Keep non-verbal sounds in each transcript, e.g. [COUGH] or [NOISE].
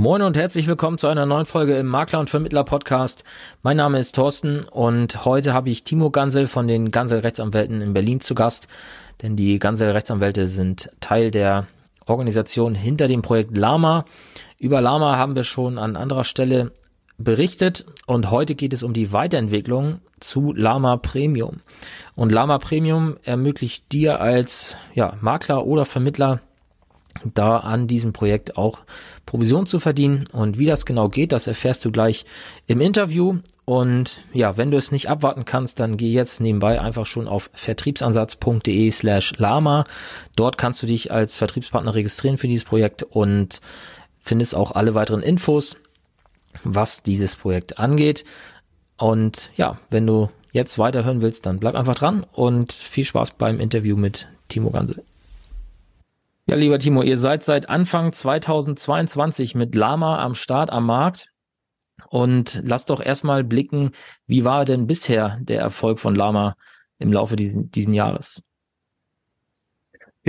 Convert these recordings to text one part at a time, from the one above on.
Moin und herzlich willkommen zu einer neuen Folge im Makler und Vermittler Podcast. Mein Name ist Thorsten und heute habe ich Timo Gansel von den Gansel Rechtsanwälten in Berlin zu Gast, denn die Gansel Rechtsanwälte sind Teil der Organisation hinter dem Projekt Lama. Über Lama haben wir schon an anderer Stelle berichtet und heute geht es um die Weiterentwicklung zu Lama Premium. Und Lama Premium ermöglicht dir als ja, Makler oder Vermittler da an diesem Projekt auch Provision zu verdienen. Und wie das genau geht, das erfährst du gleich im Interview. Und ja, wenn du es nicht abwarten kannst, dann geh jetzt nebenbei einfach schon auf vertriebsansatz.de slash lama. Dort kannst du dich als Vertriebspartner registrieren für dieses Projekt und findest auch alle weiteren Infos, was dieses Projekt angeht. Und ja, wenn du jetzt weiterhören willst, dann bleib einfach dran und viel Spaß beim Interview mit Timo Ganse. Ja, lieber Timo, ihr seid seit Anfang 2022 mit Lama am Start am Markt. Und lass doch erstmal blicken, wie war denn bisher der Erfolg von Lama im Laufe diesen, diesen Jahres?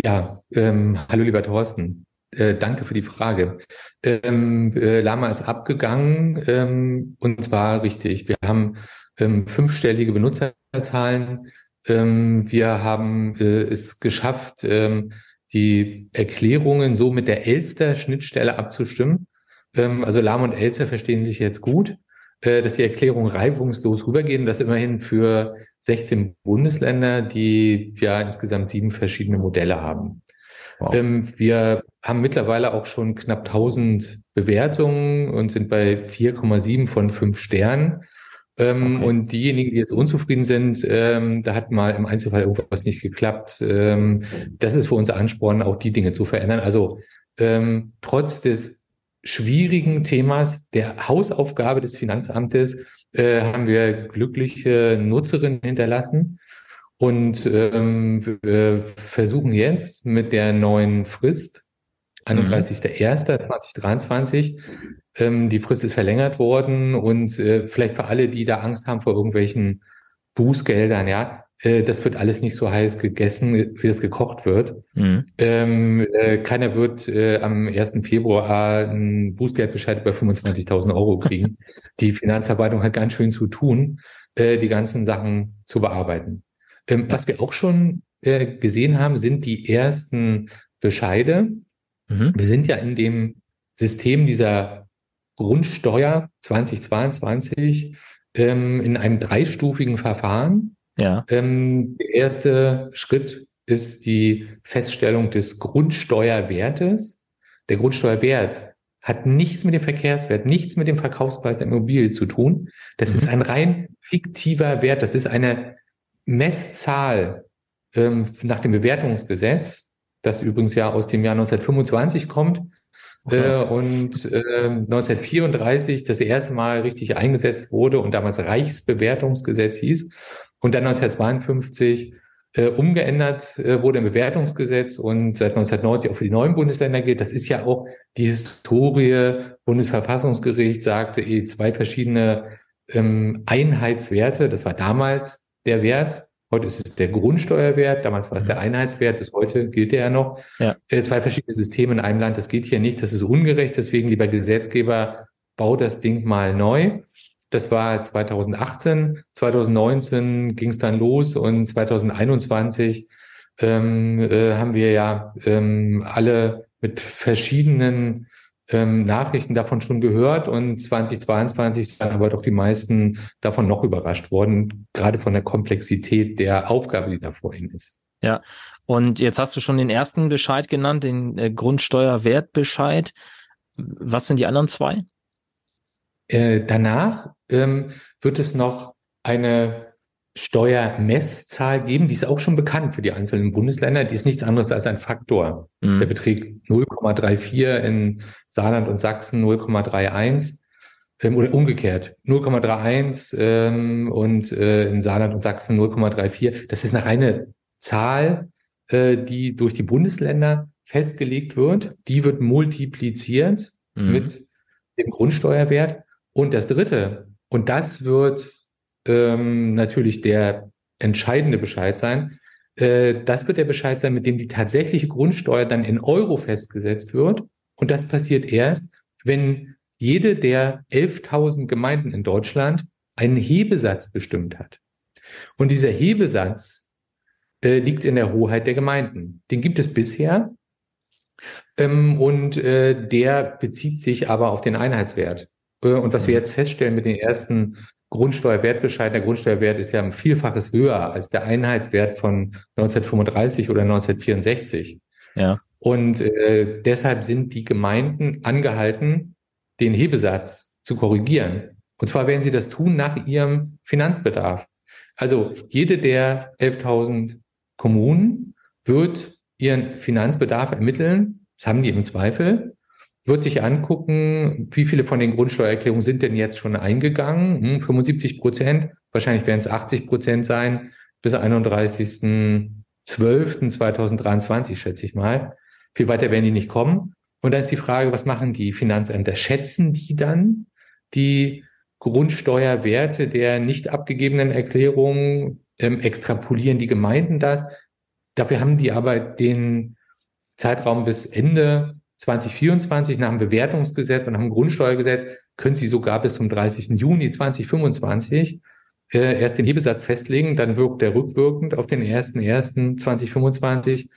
Ja, ähm, hallo lieber Thorsten. Äh, danke für die Frage. Ähm, äh, Lama ist abgegangen ähm, und zwar richtig. Wir haben ähm, fünfstellige Benutzerzahlen. Ähm, wir haben äh, es geschafft, ähm, die Erklärungen so mit der Elster-Schnittstelle abzustimmen. Ähm, also Lahm und Elster verstehen sich jetzt gut, äh, dass die Erklärungen reibungslos rübergehen. Das immerhin für 16 Bundesländer, die ja insgesamt sieben verschiedene Modelle haben. Wow. Ähm, wir haben mittlerweile auch schon knapp 1000 Bewertungen und sind bei 4,7 von 5 Sternen. Ähm, okay. Und diejenigen, die jetzt unzufrieden sind, ähm, da hat mal im Einzelfall irgendwas nicht geklappt. Ähm, das ist für uns Ansporn, auch die Dinge zu verändern. Also ähm, trotz des schwierigen Themas der Hausaufgabe des Finanzamtes äh, haben wir glückliche Nutzerinnen hinterlassen und ähm, äh, versuchen jetzt mit der neuen Frist 31.01.2023 ähm, die Frist ist verlängert worden und äh, vielleicht für alle, die da Angst haben vor irgendwelchen Bußgeldern, ja, äh, das wird alles nicht so heiß gegessen, wie es gekocht wird. Mhm. Ähm, äh, keiner wird äh, am 1. Februar einen Bußgeldbescheid über 25.000 Euro kriegen. [LAUGHS] die Finanzverwaltung hat ganz schön zu tun, äh, die ganzen Sachen zu bearbeiten. Ähm, was wir auch schon äh, gesehen haben, sind die ersten Bescheide. Mhm. Wir sind ja in dem System dieser Grundsteuer 2022 ähm, in einem dreistufigen Verfahren. Ja. Ähm, der erste Schritt ist die Feststellung des Grundsteuerwertes. Der Grundsteuerwert hat nichts mit dem Verkehrswert, nichts mit dem Verkaufspreis der Immobilie zu tun. Das mhm. ist ein rein fiktiver Wert. Das ist eine Messzahl ähm, nach dem Bewertungsgesetz, das übrigens ja aus dem Jahr 1925 kommt. Okay. Äh, und äh, 1934 das erste Mal richtig eingesetzt wurde und damals Reichsbewertungsgesetz hieß. Und dann 1952 äh, umgeändert äh, wurde im Bewertungsgesetz und seit 1990 auch für die neuen Bundesländer gilt. Das ist ja auch die Historie. Bundesverfassungsgericht sagte eh zwei verschiedene ähm, Einheitswerte. Das war damals der Wert Heute ist es der Grundsteuerwert, damals war es der mhm. Einheitswert, bis heute gilt der ja noch. Ja. Äh, zwei verschiedene Systeme in einem Land, das geht hier nicht, das ist ungerecht, deswegen lieber Gesetzgeber, bau das Ding mal neu. Das war 2018, 2019 ging es dann los und 2021 ähm, äh, haben wir ja ähm, alle mit verschiedenen ähm, Nachrichten davon schon gehört und 2022 sind aber doch die meisten davon noch überrascht worden, gerade von der Komplexität der Aufgabe, die da vor ihnen ist. Ja, und jetzt hast du schon den ersten Bescheid genannt, den äh, Grundsteuerwertbescheid. Was sind die anderen zwei? Äh, danach ähm, wird es noch eine Steuermesszahl geben, die ist auch schon bekannt für die einzelnen Bundesländer. Die ist nichts anderes als ein Faktor. Mhm. Der beträgt 0,34 in Saarland und Sachsen 0,31 ähm, oder umgekehrt 0,31 ähm, und äh, in Saarland und Sachsen 0,34. Das ist eine reine Zahl, äh, die durch die Bundesländer festgelegt wird. Die wird multipliziert mhm. mit dem Grundsteuerwert. Und das Dritte, und das wird ähm, natürlich der entscheidende Bescheid sein. Äh, das wird der Bescheid sein, mit dem die tatsächliche Grundsteuer dann in Euro festgesetzt wird. Und das passiert erst, wenn jede der 11.000 Gemeinden in Deutschland einen Hebesatz bestimmt hat. Und dieser Hebesatz äh, liegt in der Hoheit der Gemeinden. Den gibt es bisher. Ähm, und äh, der bezieht sich aber auf den Einheitswert. Äh, und was wir jetzt feststellen mit den ersten Grundsteuerwertbescheid, der Grundsteuerwert ist ja ein Vielfaches höher als der Einheitswert von 1935 oder 1964. Ja. Und äh, deshalb sind die Gemeinden angehalten, den Hebesatz zu korrigieren. Und zwar werden sie das tun nach ihrem Finanzbedarf. Also jede der 11.000 Kommunen wird ihren Finanzbedarf ermitteln. Das haben die im Zweifel. Wird sich angucken, wie viele von den Grundsteuererklärungen sind denn jetzt schon eingegangen? Hm, 75 Prozent. Wahrscheinlich werden es 80 Prozent sein bis 31.12.2023, schätze ich mal. Viel weiter werden die nicht kommen. Und dann ist die Frage, was machen die Finanzämter? Schätzen die dann die Grundsteuerwerte der nicht abgegebenen Erklärungen? Ähm, extrapolieren die Gemeinden das? Dafür haben die aber den Zeitraum bis Ende 2024 nach dem Bewertungsgesetz und nach dem Grundsteuergesetz können sie sogar bis zum 30. Juni 2025 äh, erst den Hebesatz festlegen, dann wirkt er rückwirkend auf den 1.1.2025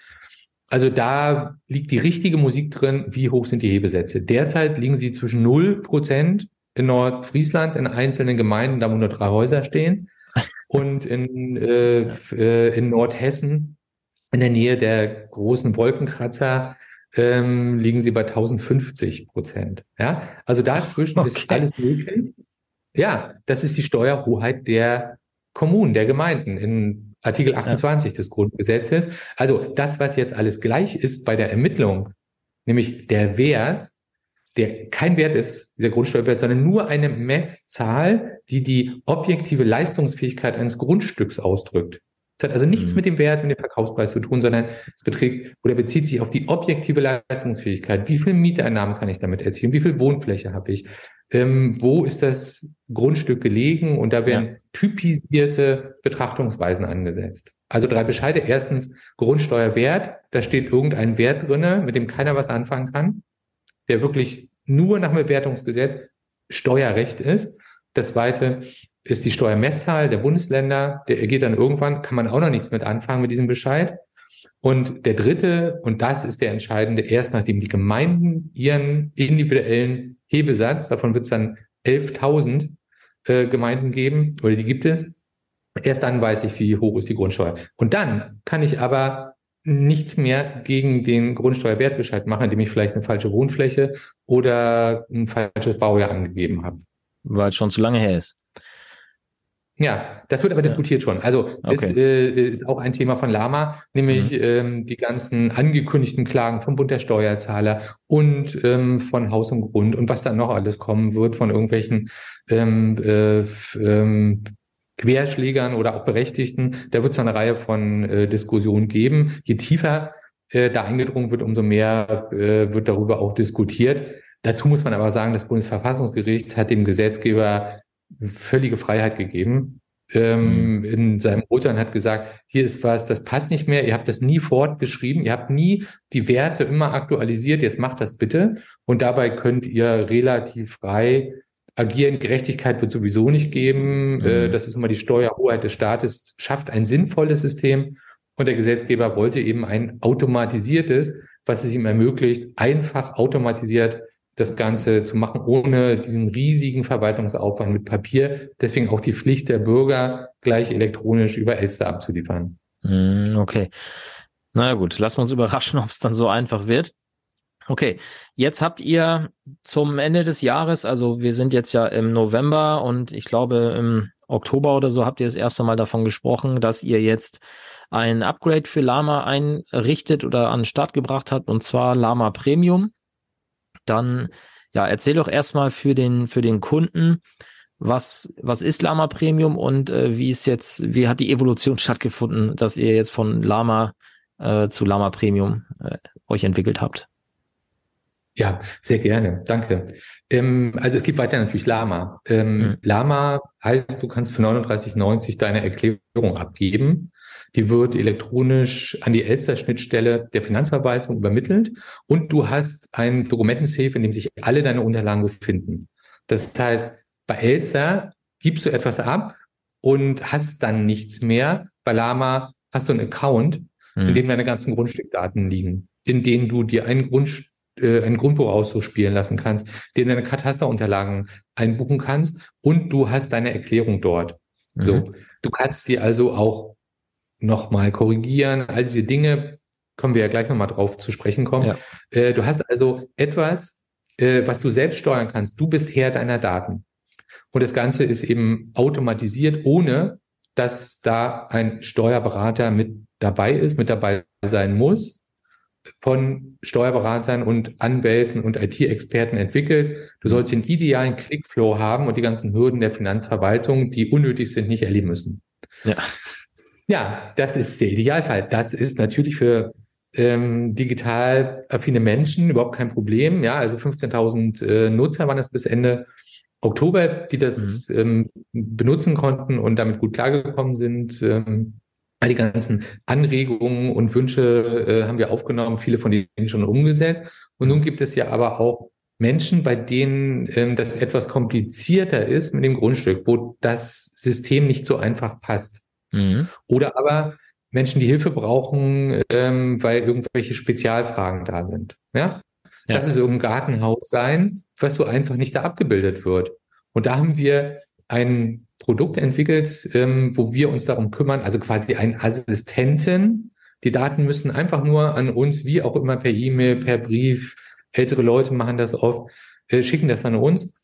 also da liegt die richtige Musik drin, wie hoch sind die Hebesätze. Derzeit liegen sie zwischen 0 Prozent in Nordfriesland, in einzelnen Gemeinden, da wo nur drei Häuser stehen, [LAUGHS] und in, äh, äh, in Nordhessen, in der Nähe der großen Wolkenkratzer, ähm, liegen sie bei 1050 Prozent. Ja, also dazwischen okay. ist alles möglich. Ja, das ist die Steuerhoheit der Kommunen, der Gemeinden. In Artikel 28 ja. des Grundgesetzes. Also das, was jetzt alles gleich ist bei der Ermittlung, nämlich der Wert, der kein Wert ist, dieser Grundsteuerwert, sondern nur eine Messzahl, die die objektive Leistungsfähigkeit eines Grundstücks ausdrückt. Das hat also nichts mhm. mit dem Wert, mit dem Verkaufspreis zu tun, sondern es beträgt oder bezieht sich auf die objektive Leistungsfähigkeit. Wie viel Mieteinnahmen kann ich damit erzielen? Wie viel Wohnfläche habe ich? ähm, wo ist das Grundstück gelegen und da werden ja. typisierte Betrachtungsweisen angesetzt. Also drei Bescheide. Erstens Grundsteuerwert, da steht irgendein Wert drinne, mit dem keiner was anfangen kann, der wirklich nur nach dem Bewertungsgesetz Steuerrecht ist. Das zweite ist die Steuermesszahl der Bundesländer, der geht dann irgendwann, kann man auch noch nichts mit anfangen mit diesem Bescheid. Und der dritte, und das ist der entscheidende, erst nachdem die Gemeinden ihren individuellen Hebesatz, davon wird es dann 11.000 äh, Gemeinden geben, oder die gibt es, erst dann weiß ich, wie hoch ist die Grundsteuer. Und dann kann ich aber nichts mehr gegen den Grundsteuerwertbescheid machen, indem ich vielleicht eine falsche Wohnfläche oder ein falsches Baujahr angegeben habe. Weil es schon zu lange her ist. Ja, das wird aber ja. diskutiert schon. Also okay. ist, äh, ist auch ein Thema von Lama, nämlich mhm. ähm, die ganzen angekündigten Klagen vom Bund der Steuerzahler und ähm, von Haus und Grund und was dann noch alles kommen wird von irgendwelchen ähm, äh, ähm, Querschlägern oder auch Berechtigten. Da wird es eine Reihe von äh, Diskussionen geben. Je tiefer äh, da eingedrungen wird, umso mehr äh, wird darüber auch diskutiert. Dazu muss man aber sagen, das Bundesverfassungsgericht hat dem Gesetzgeber völlige Freiheit gegeben. Ähm, mhm. in seinem Urteil hat gesagt, hier ist was, das passt nicht mehr, ihr habt das nie fortgeschrieben, ihr habt nie die Werte immer aktualisiert, jetzt macht das bitte. Und dabei könnt ihr relativ frei agieren. Gerechtigkeit wird sowieso nicht geben. Mhm. Äh, das ist immer die Steuerhoheit des Staates, schafft ein sinnvolles System. Und der Gesetzgeber wollte eben ein automatisiertes, was es ihm ermöglicht, einfach automatisiert das Ganze zu machen, ohne diesen riesigen Verwaltungsaufwand mit Papier. Deswegen auch die Pflicht der Bürger, gleich elektronisch über Elster abzuliefern. Hm, okay. Na gut, lassen wir uns [LAUGHS] überraschen, ob es dann so einfach wird. Okay, jetzt habt ihr zum Ende des Jahres, also wir sind jetzt ja im November und ich glaube im Oktober oder so habt ihr das erste Mal davon gesprochen, dass ihr jetzt ein Upgrade für Lama einrichtet oder an den Start gebracht habt und zwar Lama Premium dann ja, erzähl doch erstmal für den, für den Kunden, was, was ist Lama Premium und äh, wie ist jetzt, wie hat die Evolution stattgefunden, dass ihr jetzt von Lama äh, zu Lama Premium äh, euch entwickelt habt? Ja, sehr gerne. Danke. Ähm, also es gibt weiter natürlich Lama. Ähm, mhm. Lama heißt, du kannst für 39,90 deine Erklärung abgeben. Die wird elektronisch an die Elster-Schnittstelle der Finanzverwaltung übermittelt und du hast ein Dokumentensafe, in dem sich alle deine Unterlagen befinden. Das heißt, bei Elster gibst du etwas ab und hast dann nichts mehr. Bei Lama hast du einen Account, in hm. dem deine ganzen Grundstückdaten liegen, in denen du dir einen Grund, äh, einen Grundbuch ausspielen lassen kannst, den deine Katasterunterlagen einbuchen kannst und du hast deine Erklärung dort. Mhm. So, du kannst sie also auch nochmal korrigieren, all diese Dinge, kommen wir ja gleich nochmal drauf zu sprechen kommen. Ja. Äh, du hast also etwas, äh, was du selbst steuern kannst. Du bist Herr deiner Daten. Und das Ganze ist eben automatisiert, ohne dass da ein Steuerberater mit dabei ist, mit dabei sein muss, von Steuerberatern und Anwälten und IT-Experten entwickelt. Du sollst den idealen Clickflow haben und die ganzen Hürden der Finanzverwaltung, die unnötig sind, nicht erleben müssen. Ja. Ja, das ist der Idealfall. Das ist natürlich für ähm, digital affine Menschen überhaupt kein Problem. Ja, also 15.000 äh, Nutzer waren es bis Ende Oktober, die das mhm. ähm, benutzen konnten und damit gut klargekommen sind. Ähm, all die ganzen Anregungen und Wünsche äh, haben wir aufgenommen, viele von denen schon umgesetzt. Und nun gibt es ja aber auch Menschen, bei denen ähm, das etwas komplizierter ist mit dem Grundstück, wo das System nicht so einfach passt. Mhm. Oder aber Menschen, die Hilfe brauchen, ähm, weil irgendwelche Spezialfragen da sind. Ja? ja. Das ist irgendein Gartenhaus sein, was so einfach nicht da abgebildet wird. Und da haben wir ein Produkt entwickelt, ähm, wo wir uns darum kümmern, also quasi einen Assistenten. Die Daten müssen einfach nur an uns, wie auch immer per E-Mail, per Brief, ältere Leute machen das oft, äh, schicken das an uns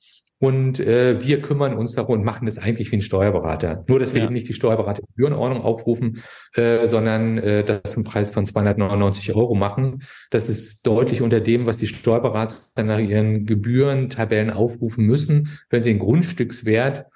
und äh, wir kümmern uns darum und machen das eigentlich wie ein Steuerberater. Nur, dass wir ja. eben nicht die Steuerberatergebührenordnung aufrufen, äh, sondern äh, das zum Preis von 299 Euro machen. Das ist deutlich unter dem, was die Steuerberater nach ihren Gebührentabellen aufrufen müssen, wenn sie den Grundstückswert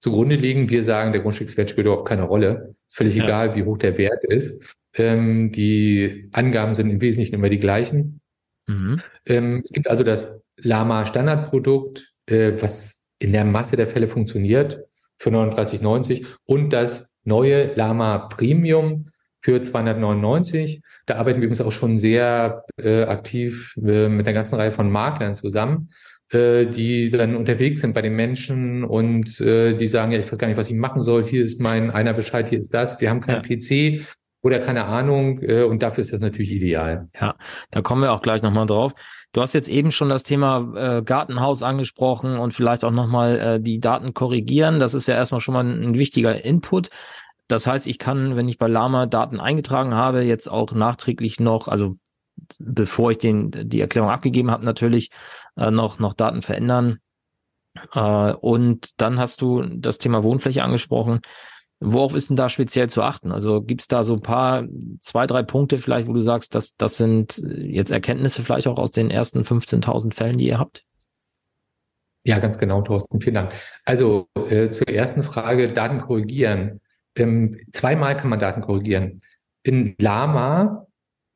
zugrunde legen. Wir sagen, der Grundstückswert spielt überhaupt keine Rolle. Ist völlig ja. egal, wie hoch der Wert ist. Ähm, die Angaben sind im Wesentlichen immer die gleichen. Mhm. Ähm, es gibt also das Lama Standardprodukt, äh, was in der Masse der Fälle funktioniert für 39,90 und das neue Lama Premium für 299. Da arbeiten wir übrigens auch schon sehr äh, aktiv äh, mit einer ganzen Reihe von Maklern zusammen, äh, die dann unterwegs sind bei den Menschen und äh, die sagen, ja, ich weiß gar nicht, was ich machen soll. Hier ist mein einer Bescheid, hier ist das. Wir haben keinen ja. PC oder keine Ahnung äh, und dafür ist das natürlich ideal. Ja, da kommen wir auch gleich nochmal drauf. Du hast jetzt eben schon das Thema äh, Gartenhaus angesprochen und vielleicht auch nochmal äh, die Daten korrigieren. Das ist ja erstmal schon mal ein, ein wichtiger Input. Das heißt, ich kann, wenn ich bei Lama Daten eingetragen habe, jetzt auch nachträglich noch, also bevor ich den die Erklärung abgegeben habe, natürlich äh, noch noch Daten verändern. Äh, und dann hast du das Thema Wohnfläche angesprochen. Worauf ist denn da speziell zu achten? Also gibt es da so ein paar, zwei, drei Punkte vielleicht, wo du sagst, dass das sind jetzt Erkenntnisse vielleicht auch aus den ersten 15.000 Fällen, die ihr habt? Ja, ganz genau, Thorsten. Vielen Dank. Also äh, zur ersten Frage, Daten korrigieren. Ähm, zweimal kann man Daten korrigieren. In Lama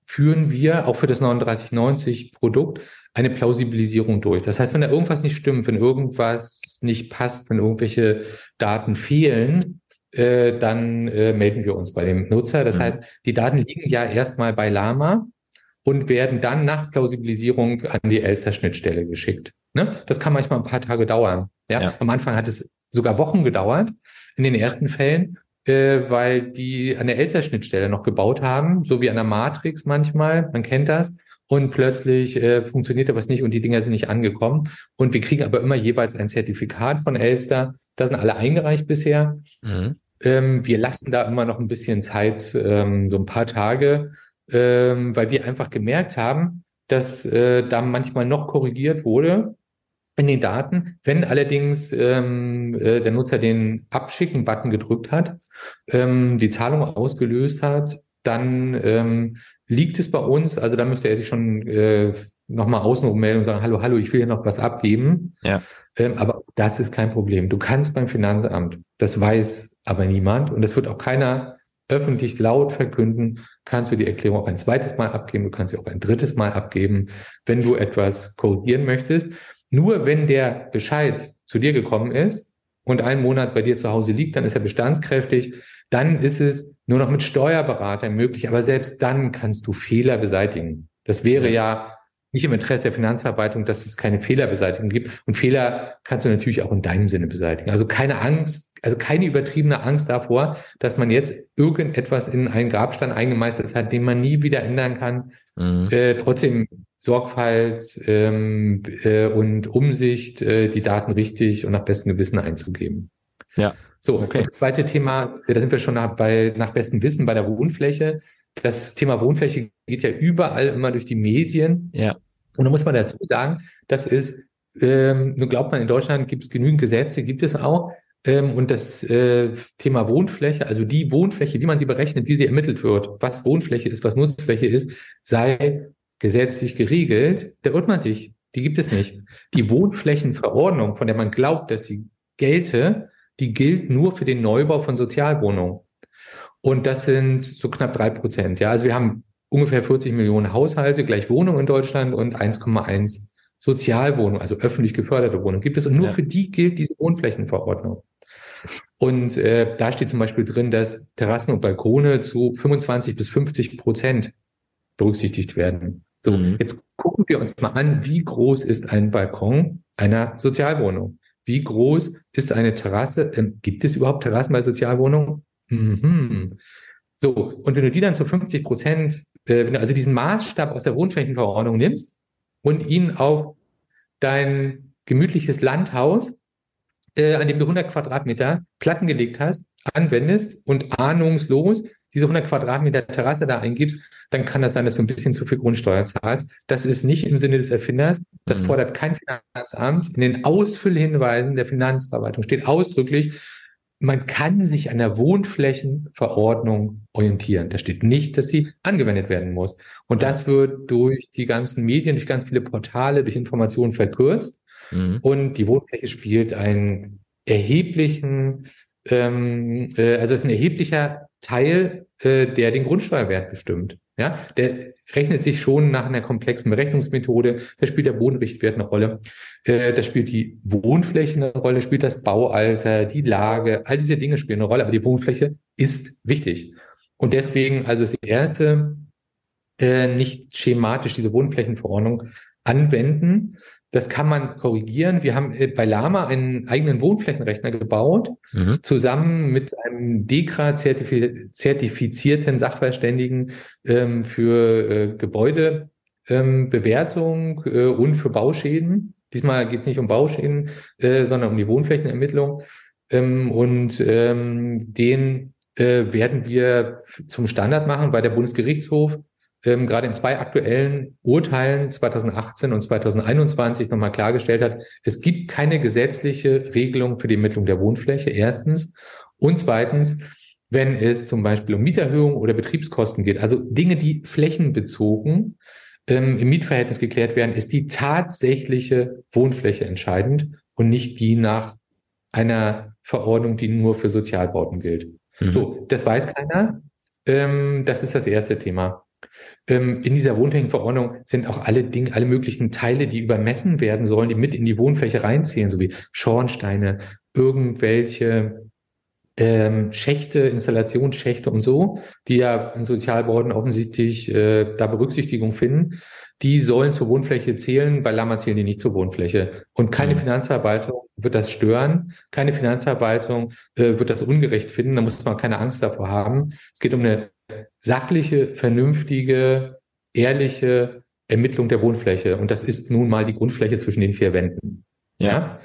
führen wir auch für das 3990 Produkt eine Plausibilisierung durch. Das heißt, wenn da irgendwas nicht stimmt, wenn irgendwas nicht passt, wenn irgendwelche Daten fehlen, äh, dann äh, melden wir uns bei dem Nutzer. Das mhm. heißt, die Daten liegen ja erstmal bei Lama und werden dann nach Plausibilisierung an die Elster-Schnittstelle geschickt. Ne? Das kann manchmal ein paar Tage dauern. Ja? ja? Am Anfang hat es sogar Wochen gedauert in den ersten Fällen, äh, weil die an der Elster-Schnittstelle noch gebaut haben, so wie an der Matrix manchmal. Man kennt das und plötzlich äh, funktionierte was nicht und die Dinger sind nicht angekommen. Und wir kriegen aber immer jeweils ein Zertifikat von Elster. Da sind alle eingereicht bisher. Mhm. Ähm, wir lassen da immer noch ein bisschen Zeit, ähm, so ein paar Tage, ähm, weil wir einfach gemerkt haben, dass äh, da manchmal noch korrigiert wurde in den Daten. Wenn allerdings ähm, äh, der Nutzer den Abschicken-Button gedrückt hat, ähm, die Zahlung ausgelöst hat, dann ähm, liegt es bei uns, also da müsste er sich schon äh, nochmal außen melden und sagen, hallo, hallo, ich will hier noch was abgeben. Ja. Ähm, aber das ist kein Problem. Du kannst beim Finanzamt, das weiß aber niemand und das wird auch keiner öffentlich laut verkünden, kannst du die Erklärung auch ein zweites Mal abgeben, du kannst sie auch ein drittes Mal abgeben, wenn du etwas korrigieren möchtest. Nur wenn der Bescheid zu dir gekommen ist und einen Monat bei dir zu Hause liegt, dann ist er bestandskräftig. Dann ist es nur noch mit Steuerberatern möglich, aber selbst dann kannst du Fehler beseitigen. Das wäre ja nicht im Interesse der Finanzverwaltung, dass es keine Fehlerbeseitigung gibt. Und Fehler kannst du natürlich auch in deinem Sinne beseitigen. Also keine Angst, also keine übertriebene Angst davor, dass man jetzt irgendetwas in einen Grabstein eingemeißelt hat, den man nie wieder ändern kann. Mhm. Äh, trotzdem Sorgfalt ähm, äh, und Umsicht, äh, die Daten richtig und nach bestem Gewissen einzugeben. Ja. So, okay. das zweite Thema, da sind wir schon nach, bei, nach bestem Wissen bei der Wohnfläche. Das Thema Wohnfläche geht ja überall immer durch die Medien. Ja. Und da muss man dazu sagen, das ist, ähm, nun glaubt man, in Deutschland gibt es genügend Gesetze, gibt es auch. Ähm, und das äh, Thema Wohnfläche, also die Wohnfläche, wie man sie berechnet, wie sie ermittelt wird, was Wohnfläche ist, was Nutzfläche ist, sei gesetzlich geregelt, da irrt man sich. Die gibt es nicht. Die Wohnflächenverordnung, von der man glaubt, dass sie gelte, die gilt nur für den Neubau von Sozialwohnungen. Und das sind so knapp drei Prozent. Ja, also wir haben ungefähr 40 Millionen Haushalte gleich Wohnungen in Deutschland und 1,1 Sozialwohnungen, also öffentlich geförderte Wohnungen gibt es. Und nur ja. für die gilt diese Wohnflächenverordnung. Und äh, da steht zum Beispiel drin, dass Terrassen und Balkone zu 25 bis 50 Prozent berücksichtigt werden. So, mhm. jetzt gucken wir uns mal an, wie groß ist ein Balkon einer Sozialwohnung? Wie groß ist eine Terrasse? Ähm, gibt es überhaupt Terrassen bei Sozialwohnungen? Mhm. So, und wenn du die dann zu 50 Prozent, wenn du also diesen Maßstab aus der Wohnflächenverordnung nimmst und ihn auf dein gemütliches Landhaus, äh, an dem du 100 Quadratmeter Platten gelegt hast, anwendest und ahnungslos diese 100 Quadratmeter Terrasse da eingibst, dann kann das sein, dass du ein bisschen zu viel Grundsteuer zahlst. Das ist nicht im Sinne des Erfinders. Das mhm. fordert kein Finanzamt. In den Ausfüllhinweisen der Finanzverwaltung steht ausdrücklich, man kann sich an der Wohnflächenverordnung orientieren. Da steht nicht, dass sie angewendet werden muss. Und das wird durch die ganzen Medien, durch ganz viele Portale, durch Informationen verkürzt. Mhm. Und die Wohnfläche spielt einen erheblichen, ähm, äh, also ist ein erheblicher Teil, äh, der den Grundsteuerwert bestimmt. Ja, der rechnet sich schon nach einer komplexen Berechnungsmethode. Da spielt der Bodenrichtwert eine Rolle. Äh, da spielt die Wohnfläche eine Rolle, spielt das Baualter, die Lage. All diese Dinge spielen eine Rolle, aber die Wohnfläche ist wichtig. Und deswegen, also das erste, äh, nicht schematisch diese Wohnflächenverordnung anwenden, das kann man korrigieren. Wir haben äh, bei Lama einen eigenen Wohnflächenrechner gebaut, mhm. zusammen mit einem DEKRA-zertifizierten Sachverständigen ähm, für äh, Gebäudebewertung ähm, äh, und für Bauschäden. Diesmal geht es nicht um Bauschäden, äh, sondern um die Wohnflächenermittlung. Ähm, und ähm, den äh, werden wir zum Standard machen, weil der Bundesgerichtshof ähm, gerade in zwei aktuellen Urteilen 2018 und 2021 nochmal klargestellt hat, es gibt keine gesetzliche Regelung für die Ermittlung der Wohnfläche, erstens. Und zweitens, wenn es zum Beispiel um Mieterhöhung oder Betriebskosten geht, also Dinge, die flächenbezogen ähm, im Mietverhältnis geklärt werden, ist die tatsächliche Wohnfläche entscheidend und nicht die nach einer Verordnung, die nur für Sozialbauten gilt. Mhm. So, das weiß keiner. Ähm, das ist das erste Thema. Ähm, in dieser Wohnflächenverordnung sind auch alle Dinge, alle möglichen Teile, die übermessen werden sollen, die mit in die Wohnfläche reinzählen, sowie Schornsteine, irgendwelche ähm, Schächte, Installationsschächte und so, die ja in Sozialbauten offensichtlich äh, da Berücksichtigung finden, die sollen zur Wohnfläche zählen, bei Lama zählen die nicht zur Wohnfläche. Und keine mhm. Finanzverwaltung wird das stören, keine Finanzverwaltung äh, wird das ungerecht finden, da muss man keine Angst davor haben. Es geht um eine sachliche, vernünftige, ehrliche Ermittlung der Wohnfläche. Und das ist nun mal die Grundfläche zwischen den vier Wänden. Ja.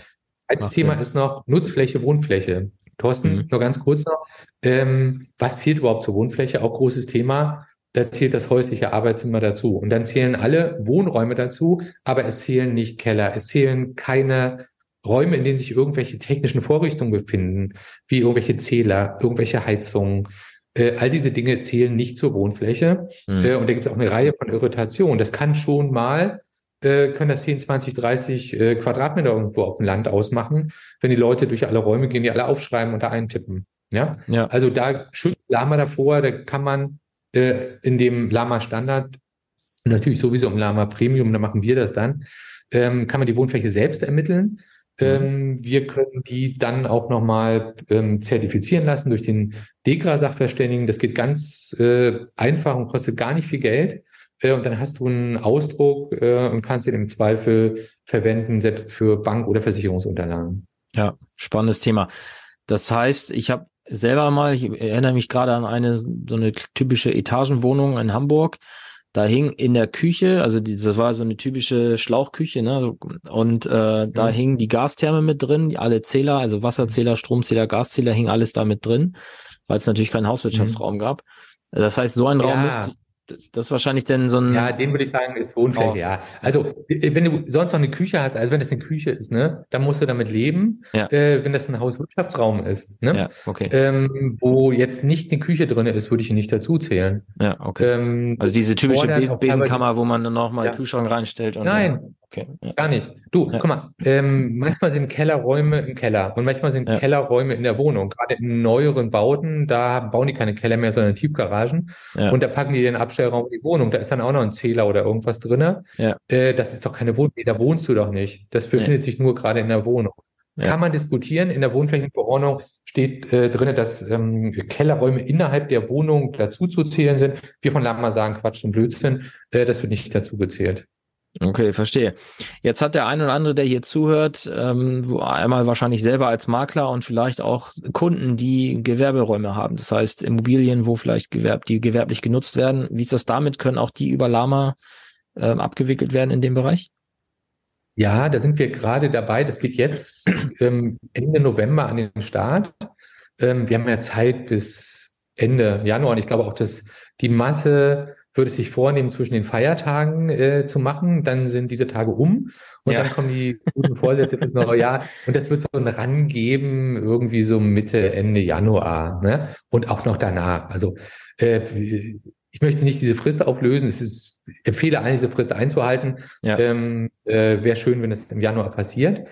Als Thema Sinn. ist noch Nutzfläche, Wohnfläche. Thorsten, mhm. nur ganz kurz noch. Ähm, was zählt überhaupt zur Wohnfläche? Auch großes Thema. Da zählt das häusliche Arbeitszimmer dazu. Und dann zählen alle Wohnräume dazu, aber es zählen nicht Keller. Es zählen keine Räume, in denen sich irgendwelche technischen Vorrichtungen befinden, wie irgendwelche Zähler, irgendwelche Heizungen, äh, all diese Dinge zählen nicht zur Wohnfläche. Mhm. Äh, und da gibt es auch eine Reihe von Irritationen. Das kann schon mal, äh, können das 10, 20, 30 äh, Quadratmeter irgendwo auf dem Land ausmachen, wenn die Leute durch alle Räume gehen, die alle aufschreiben und da eintippen. Ja? ja. Also da schützt Lama davor, da kann man in dem Lama Standard, natürlich sowieso im Lama Premium, da machen wir das dann, ähm, kann man die Wohnfläche selbst ermitteln. Mhm. Ähm, wir können die dann auch nochmal ähm, zertifizieren lassen durch den DEKRA-Sachverständigen. Das geht ganz äh, einfach und kostet gar nicht viel Geld. Äh, und dann hast du einen Ausdruck äh, und kannst ihn im Zweifel verwenden, selbst für Bank- oder Versicherungsunterlagen. Ja, spannendes Thema. Das heißt, ich habe selber mal, ich erinnere mich gerade an eine so eine typische Etagenwohnung in Hamburg. Da hing in der Küche, also die, das war so eine typische Schlauchküche, ne? Und äh, da mhm. hingen die Gastherme mit drin, alle Zähler, also Wasserzähler, Stromzähler, Gaszähler, hing alles da mit drin, weil es natürlich keinen Hauswirtschaftsraum mhm. gab. Das heißt, so ein Raum ja. müsste, das ist wahrscheinlich denn so ein. Ja, den würde ich sagen, ist Wohnfläche, oh. ja. Also, wenn du sonst noch eine Küche hast, also wenn das eine Küche ist, ne, dann musst du damit leben. Ja. Äh, wenn das ein Hauswirtschaftsraum ist, ne, ja, okay. ähm, wo jetzt nicht eine Küche drin ist, würde ich ihn nicht dazu zählen. Ja, okay. Ähm, also diese typische Besen Besenkammer, wo man dann noch mal ja. Kühlschrank reinstellt und Nein, Okay. Ja. Gar nicht. Du, ja. guck mal, ähm, manchmal sind Kellerräume im Keller und manchmal sind ja. Kellerräume in der Wohnung. Gerade in neueren Bauten, da bauen die keine Keller mehr, sondern Tiefgaragen. Und da packen die den Abstellraum in die Wohnung. Da ist dann auch noch ein Zähler oder irgendwas drinne. Ja. Äh, das ist doch keine Wohnung. Da wohnst du doch nicht. Das befindet sich nur gerade in der Wohnung. Kann man diskutieren. In der Wohnflächenverordnung steht äh, drinne, dass ähm, Kellerräume innerhalb der Wohnung dazu zu zählen sind. Wir von Lama sagen Quatsch und Blödsinn. Äh, das wird nicht dazu gezählt. Okay, verstehe. Jetzt hat der ein oder andere, der hier zuhört, ähm, einmal wahrscheinlich selber als Makler und vielleicht auch Kunden, die Gewerberäume haben. Das heißt Immobilien, wo vielleicht gewerb, die gewerblich genutzt werden. Wie ist das damit? Können auch die über Lama ähm, abgewickelt werden in dem Bereich? Ja, da sind wir gerade dabei. Das geht jetzt ähm, Ende November an den Start. Ähm, wir haben ja Zeit bis Ende Januar und ich glaube auch, dass die Masse würde sich vornehmen, zwischen den Feiertagen äh, zu machen. Dann sind diese Tage um und ja. dann kommen die guten Vorsätze fürs neue Jahr. Und das wird so ein Ran geben, irgendwie so Mitte, Ende Januar. Ne? Und auch noch danach. Also äh, ich möchte nicht diese Frist auflösen. Es ist, ich empfehle eigentlich, diese Frist einzuhalten. Ja. Ähm, äh, Wäre schön, wenn es im Januar passiert.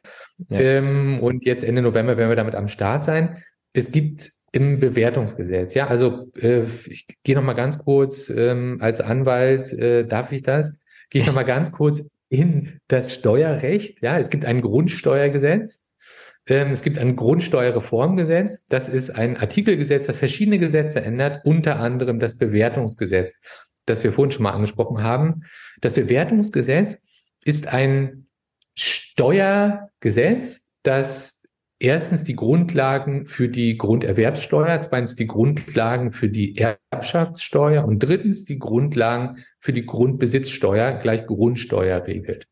Ja. Ähm, und jetzt Ende November werden wir damit am Start sein. Es gibt im Bewertungsgesetz. Ja, also äh, ich gehe noch mal ganz kurz ähm, als Anwalt, äh, darf ich das? Gehe ich noch mal ganz kurz in das Steuerrecht. Ja, es gibt ein Grundsteuergesetz. Ähm, es gibt ein Grundsteuerreformgesetz. Das ist ein Artikelgesetz, das verschiedene Gesetze ändert, unter anderem das Bewertungsgesetz, das wir vorhin schon mal angesprochen haben. Das Bewertungsgesetz ist ein Steuergesetz, das erstens die Grundlagen für die Grunderwerbssteuer, zweitens die Grundlagen für die Erbschaftssteuer und drittens die Grundlagen für die Grundbesitzsteuer gleich Grundsteuer regelt.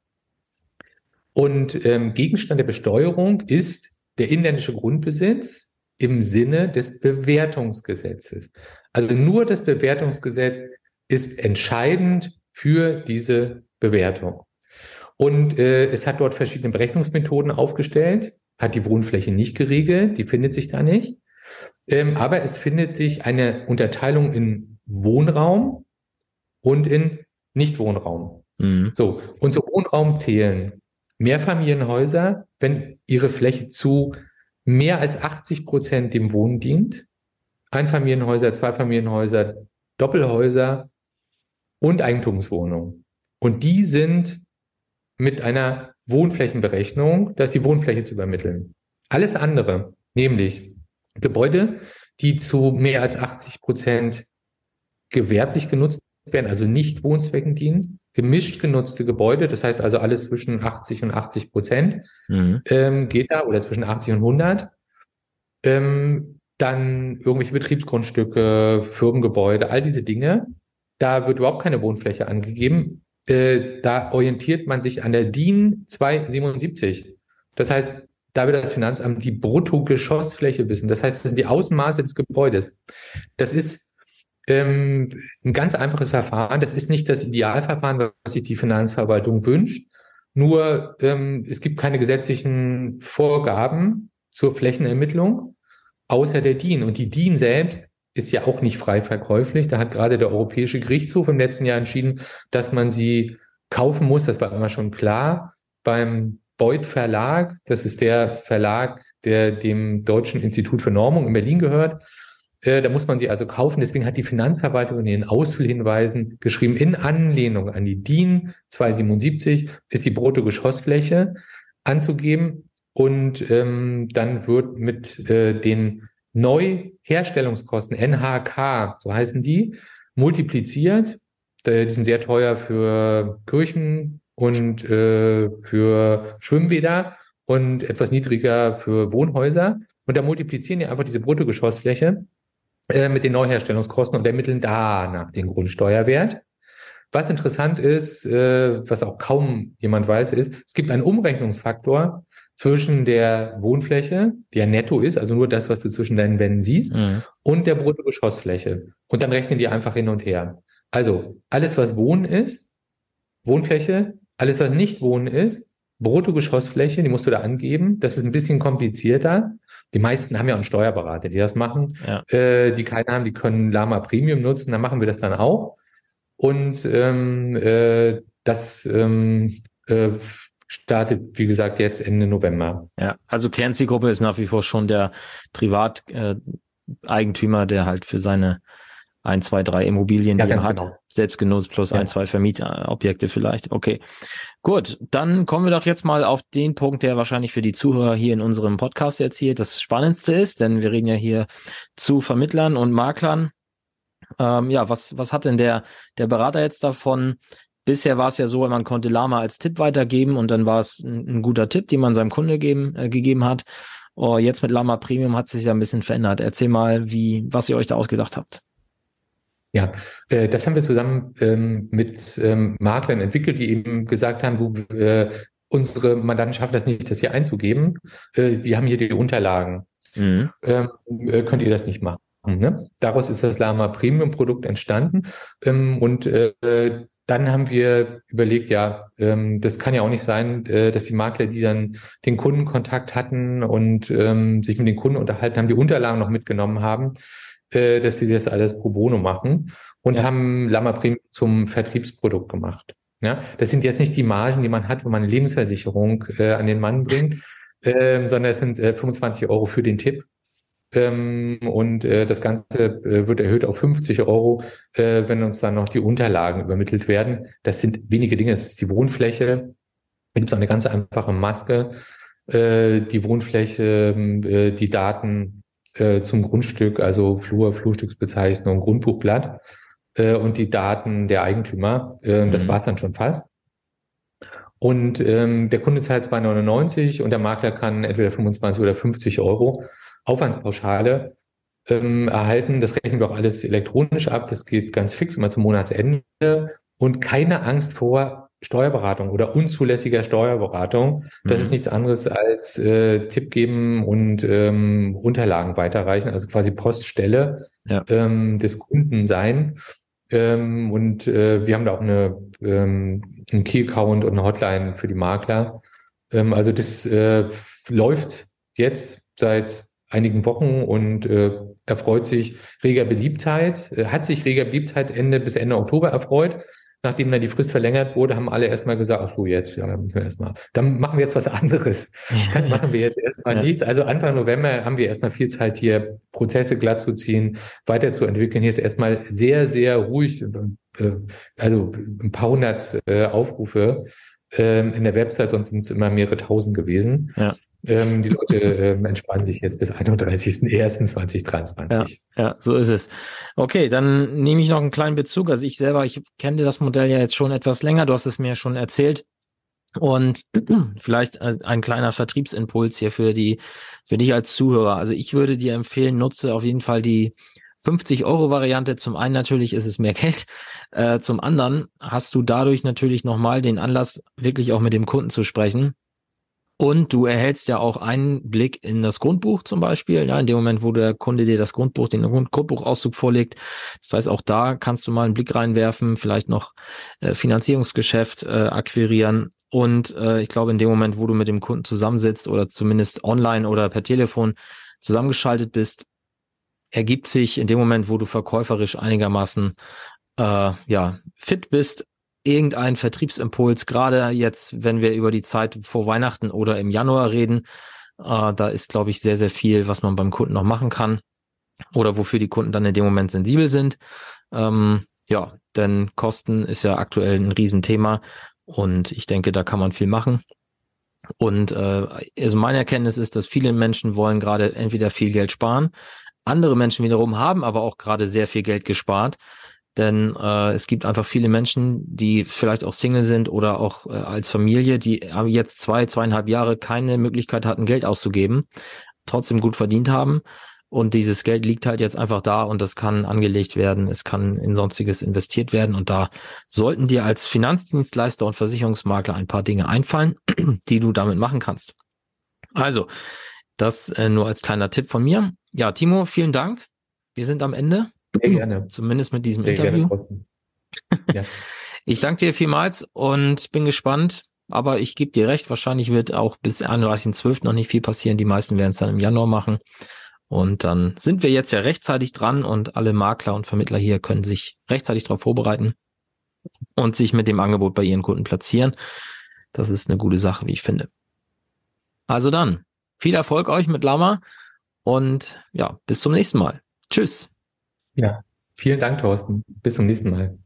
Und ähm, Gegenstand der Besteuerung ist der inländische Grundbesitz im Sinne des Bewertungsgesetzes. Also nur das Bewertungsgesetz ist entscheidend für diese Bewertung. Und äh, es hat dort verschiedene Berechnungsmethoden aufgestellt hat die Wohnfläche nicht geregelt, die findet sich da nicht. Ähm, aber es findet sich eine Unterteilung in Wohnraum und in Nichtwohnraum. Mhm. So, und zu Wohnraum zählen Mehrfamilienhäuser, wenn ihre Fläche zu mehr als 80 Prozent dem Wohnen dient, Einfamilienhäuser, Zweifamilienhäuser, Doppelhäuser und Eigentumswohnungen. Und die sind mit einer Wohnflächenberechnung, da ist die Wohnfläche zu übermitteln. Alles andere, nämlich Gebäude, die zu mehr als 80 Prozent gewerblich genutzt werden, also nicht Wohnzwecken dienen, gemischt genutzte Gebäude, das heißt also alles zwischen 80 und 80 Prozent mhm. ähm, geht da oder zwischen 80 und 100. Ähm, dann irgendwelche Betriebsgrundstücke, Firmengebäude, all diese Dinge. Da wird überhaupt keine Wohnfläche angegeben. Äh, da orientiert man sich an der DIN 277. Das heißt, da wird das Finanzamt die Bruttogeschossfläche wissen. Das heißt, das sind die Außenmaße des Gebäudes. Das ist ähm, ein ganz einfaches Verfahren. Das ist nicht das Idealverfahren, was sich die Finanzverwaltung wünscht. Nur ähm, es gibt keine gesetzlichen Vorgaben zur Flächenermittlung außer der DIN. Und die DIN selbst ist ja auch nicht frei verkäuflich. Da hat gerade der Europäische Gerichtshof im letzten Jahr entschieden, dass man sie kaufen muss. Das war immer schon klar. Beim Beuth Verlag, das ist der Verlag, der dem Deutschen Institut für Normung in Berlin gehört. Äh, da muss man sie also kaufen. Deswegen hat die Finanzverwaltung in den Ausfüllhinweisen geschrieben, in Anlehnung an die DIN 277 ist die Bruttogeschossfläche anzugeben und ähm, dann wird mit äh, den Neuherstellungskosten, NHK, so heißen die, multipliziert. Die sind sehr teuer für Kirchen und äh, für Schwimmbäder und etwas niedriger für Wohnhäuser. Und da multiplizieren die einfach diese Bruttogeschossfläche äh, mit den Neuherstellungskosten und ermitteln danach den Grundsteuerwert. Was interessant ist, äh, was auch kaum jemand weiß, ist, es gibt einen Umrechnungsfaktor zwischen der Wohnfläche, die ja netto ist, also nur das, was du zwischen deinen Wänden siehst, mhm. und der Bruttogeschossfläche. Und dann rechnen die einfach hin und her. Also alles, was Wohnen ist, Wohnfläche, alles, was nicht Wohnen ist, Bruttogeschossfläche, die musst du da angeben. Das ist ein bisschen komplizierter. Die meisten haben ja einen Steuerberater, die das machen. Ja. Äh, die keine haben, die können Lama Premium nutzen, dann machen wir das dann auch. Und ähm, äh, das ähm, äh, startet, wie gesagt, jetzt Ende November. Ja, also Kernzielgruppe ist nach wie vor schon der Privateigentümer, äh, der halt für seine ein, zwei, drei Immobilien, ja, die er hat, genau. selbst genutzt plus ja. ein, zwei Vermietobjekte vielleicht. Okay. Gut, dann kommen wir doch jetzt mal auf den Punkt, der wahrscheinlich für die Zuhörer hier in unserem Podcast jetzt hier das Spannendste ist, denn wir reden ja hier zu Vermittlern und Maklern. Ähm, ja, was, was hat denn der, der Berater jetzt davon? Bisher war es ja so, man konnte Lama als Tipp weitergeben und dann war es ein, ein guter Tipp, den man seinem Kunde geben, äh, gegeben hat. Oh, jetzt mit Lama Premium hat sich ja ein bisschen verändert. Erzähl mal, wie, was ihr euch da ausgedacht habt. Ja, äh, das haben wir zusammen ähm, mit ähm, Maklern entwickelt, die eben gesagt haben, du, äh, unsere Mandanten schaffen das nicht, das hier einzugeben. Äh, wir haben hier die Unterlagen. Mhm. Ähm, äh, könnt ihr das nicht machen? Ne? Daraus ist das Lama Premium Produkt entstanden. Ähm, und äh, dann haben wir überlegt, ja, ähm, das kann ja auch nicht sein, äh, dass die Makler, die dann den Kundenkontakt hatten und ähm, sich mit den Kunden unterhalten haben, die Unterlagen noch mitgenommen haben, äh, dass sie das alles pro bono machen und ja. haben Lama Premium zum Vertriebsprodukt gemacht. Ja, das sind jetzt nicht die Margen, die man hat, wenn man Lebensversicherung äh, an den Mann bringt, äh, sondern es sind äh, 25 Euro für den Tipp ähm, und äh, das Ganze äh, wird erhöht auf 50 Euro, äh, wenn uns dann noch die Unterlagen übermittelt werden. Das sind wenige Dinge. Es ist die Wohnfläche. Da gibt es eine ganz einfache Maske. Äh, die Wohnfläche, äh, die Daten äh, zum Grundstück, also Flur, Flurstücksbezeichnung, Grundbuchblatt äh, und die Daten der Eigentümer. Äh, mhm. Das war's dann schon fast. Und ähm, der Kunde zahlt 2,99 und der Makler kann entweder 25 oder 50 Euro Aufwandspauschale ähm, erhalten. Das rechnen wir auch alles elektronisch ab. Das geht ganz fix immer zum Monatsende. Und keine Angst vor Steuerberatung oder unzulässiger Steuerberatung. Das mhm. ist nichts anderes als äh, Tipp geben und ähm, Unterlagen weiterreichen, also quasi Poststelle ja. ähm, des Kunden sein. Ähm, und äh, wir haben da auch eine, ähm, einen Key-Account und eine Hotline für die Makler. Ähm, also das äh, läuft jetzt seit einigen Wochen und äh, erfreut sich reger Beliebtheit, äh, hat sich reger Beliebtheit Ende bis Ende Oktober erfreut. Nachdem dann die Frist verlängert wurde, haben alle erstmal gesagt, ach so, jetzt, ja, müssen wir erstmal, dann machen wir jetzt was anderes. [LAUGHS] Dann machen wir jetzt erstmal ja. nichts. Also Anfang November haben wir erstmal viel Zeit hier, Prozesse glatt zu ziehen, weiterzuentwickeln. Hier ist erstmal sehr, sehr ruhig, äh, also ein paar hundert äh, Aufrufe äh, in der Website, sonst sind es immer mehrere tausend gewesen. Ja. Ähm, die Leute ähm, entspannen sich jetzt bis 31.01.2023. Ja, ja, so ist es. Okay, dann nehme ich noch einen kleinen Bezug. Also ich selber, ich kenne das Modell ja jetzt schon etwas länger. Du hast es mir schon erzählt. Und [CLEARS THROAT] vielleicht ein kleiner Vertriebsimpuls hier für die, für dich als Zuhörer. Also ich würde dir empfehlen, nutze auf jeden Fall die 50 Euro Variante. Zum einen natürlich ist es mehr [LAUGHS] Geld. Äh, zum anderen hast du dadurch natürlich nochmal den Anlass, wirklich auch mit dem Kunden zu sprechen und du erhältst ja auch einen Blick in das Grundbuch zum Beispiel, ja, in dem Moment, wo der Kunde dir das Grundbuch, den Grundbuchauszug vorlegt. Das heißt, auch da kannst du mal einen Blick reinwerfen, vielleicht noch äh, Finanzierungsgeschäft äh, akquirieren. Und äh, ich glaube, in dem Moment, wo du mit dem Kunden zusammensitzt oder zumindest online oder per Telefon zusammengeschaltet bist, ergibt sich in dem Moment, wo du verkäuferisch einigermaßen äh, ja fit bist, irgendein Vertriebsimpuls, gerade jetzt, wenn wir über die Zeit vor Weihnachten oder im Januar reden, äh, da ist, glaube ich, sehr, sehr viel, was man beim Kunden noch machen kann oder wofür die Kunden dann in dem Moment sensibel sind. Ähm, ja, denn Kosten ist ja aktuell ein Riesenthema und ich denke, da kann man viel machen. Und äh, also meine Erkenntnis ist, dass viele Menschen wollen gerade entweder viel Geld sparen, andere Menschen wiederum haben aber auch gerade sehr viel Geld gespart. Denn äh, es gibt einfach viele Menschen, die vielleicht auch Single sind oder auch äh, als Familie, die jetzt zwei, zweieinhalb Jahre keine Möglichkeit hatten, Geld auszugeben, trotzdem gut verdient haben. Und dieses Geld liegt halt jetzt einfach da und das kann angelegt werden, es kann in sonstiges investiert werden. Und da sollten dir als Finanzdienstleister und Versicherungsmakler ein paar Dinge einfallen, [CLEARS THROAT] die du damit machen kannst. Also, das äh, nur als kleiner Tipp von mir. Ja, Timo, vielen Dank. Wir sind am Ende. Sehr gerne. Zumindest mit diesem Sehr Interview. ja. [LAUGHS] Ich danke dir vielmals und bin gespannt. Aber ich gebe dir recht, wahrscheinlich wird auch bis 31.12. noch nicht viel passieren. Die meisten werden es dann im Januar machen. Und dann sind wir jetzt ja rechtzeitig dran und alle Makler und Vermittler hier können sich rechtzeitig darauf vorbereiten und sich mit dem Angebot bei ihren Kunden platzieren. Das ist eine gute Sache, wie ich finde. Also dann, viel Erfolg euch mit Lama und ja, bis zum nächsten Mal. Tschüss. Ja, vielen Dank, Thorsten. Bis zum nächsten Mal.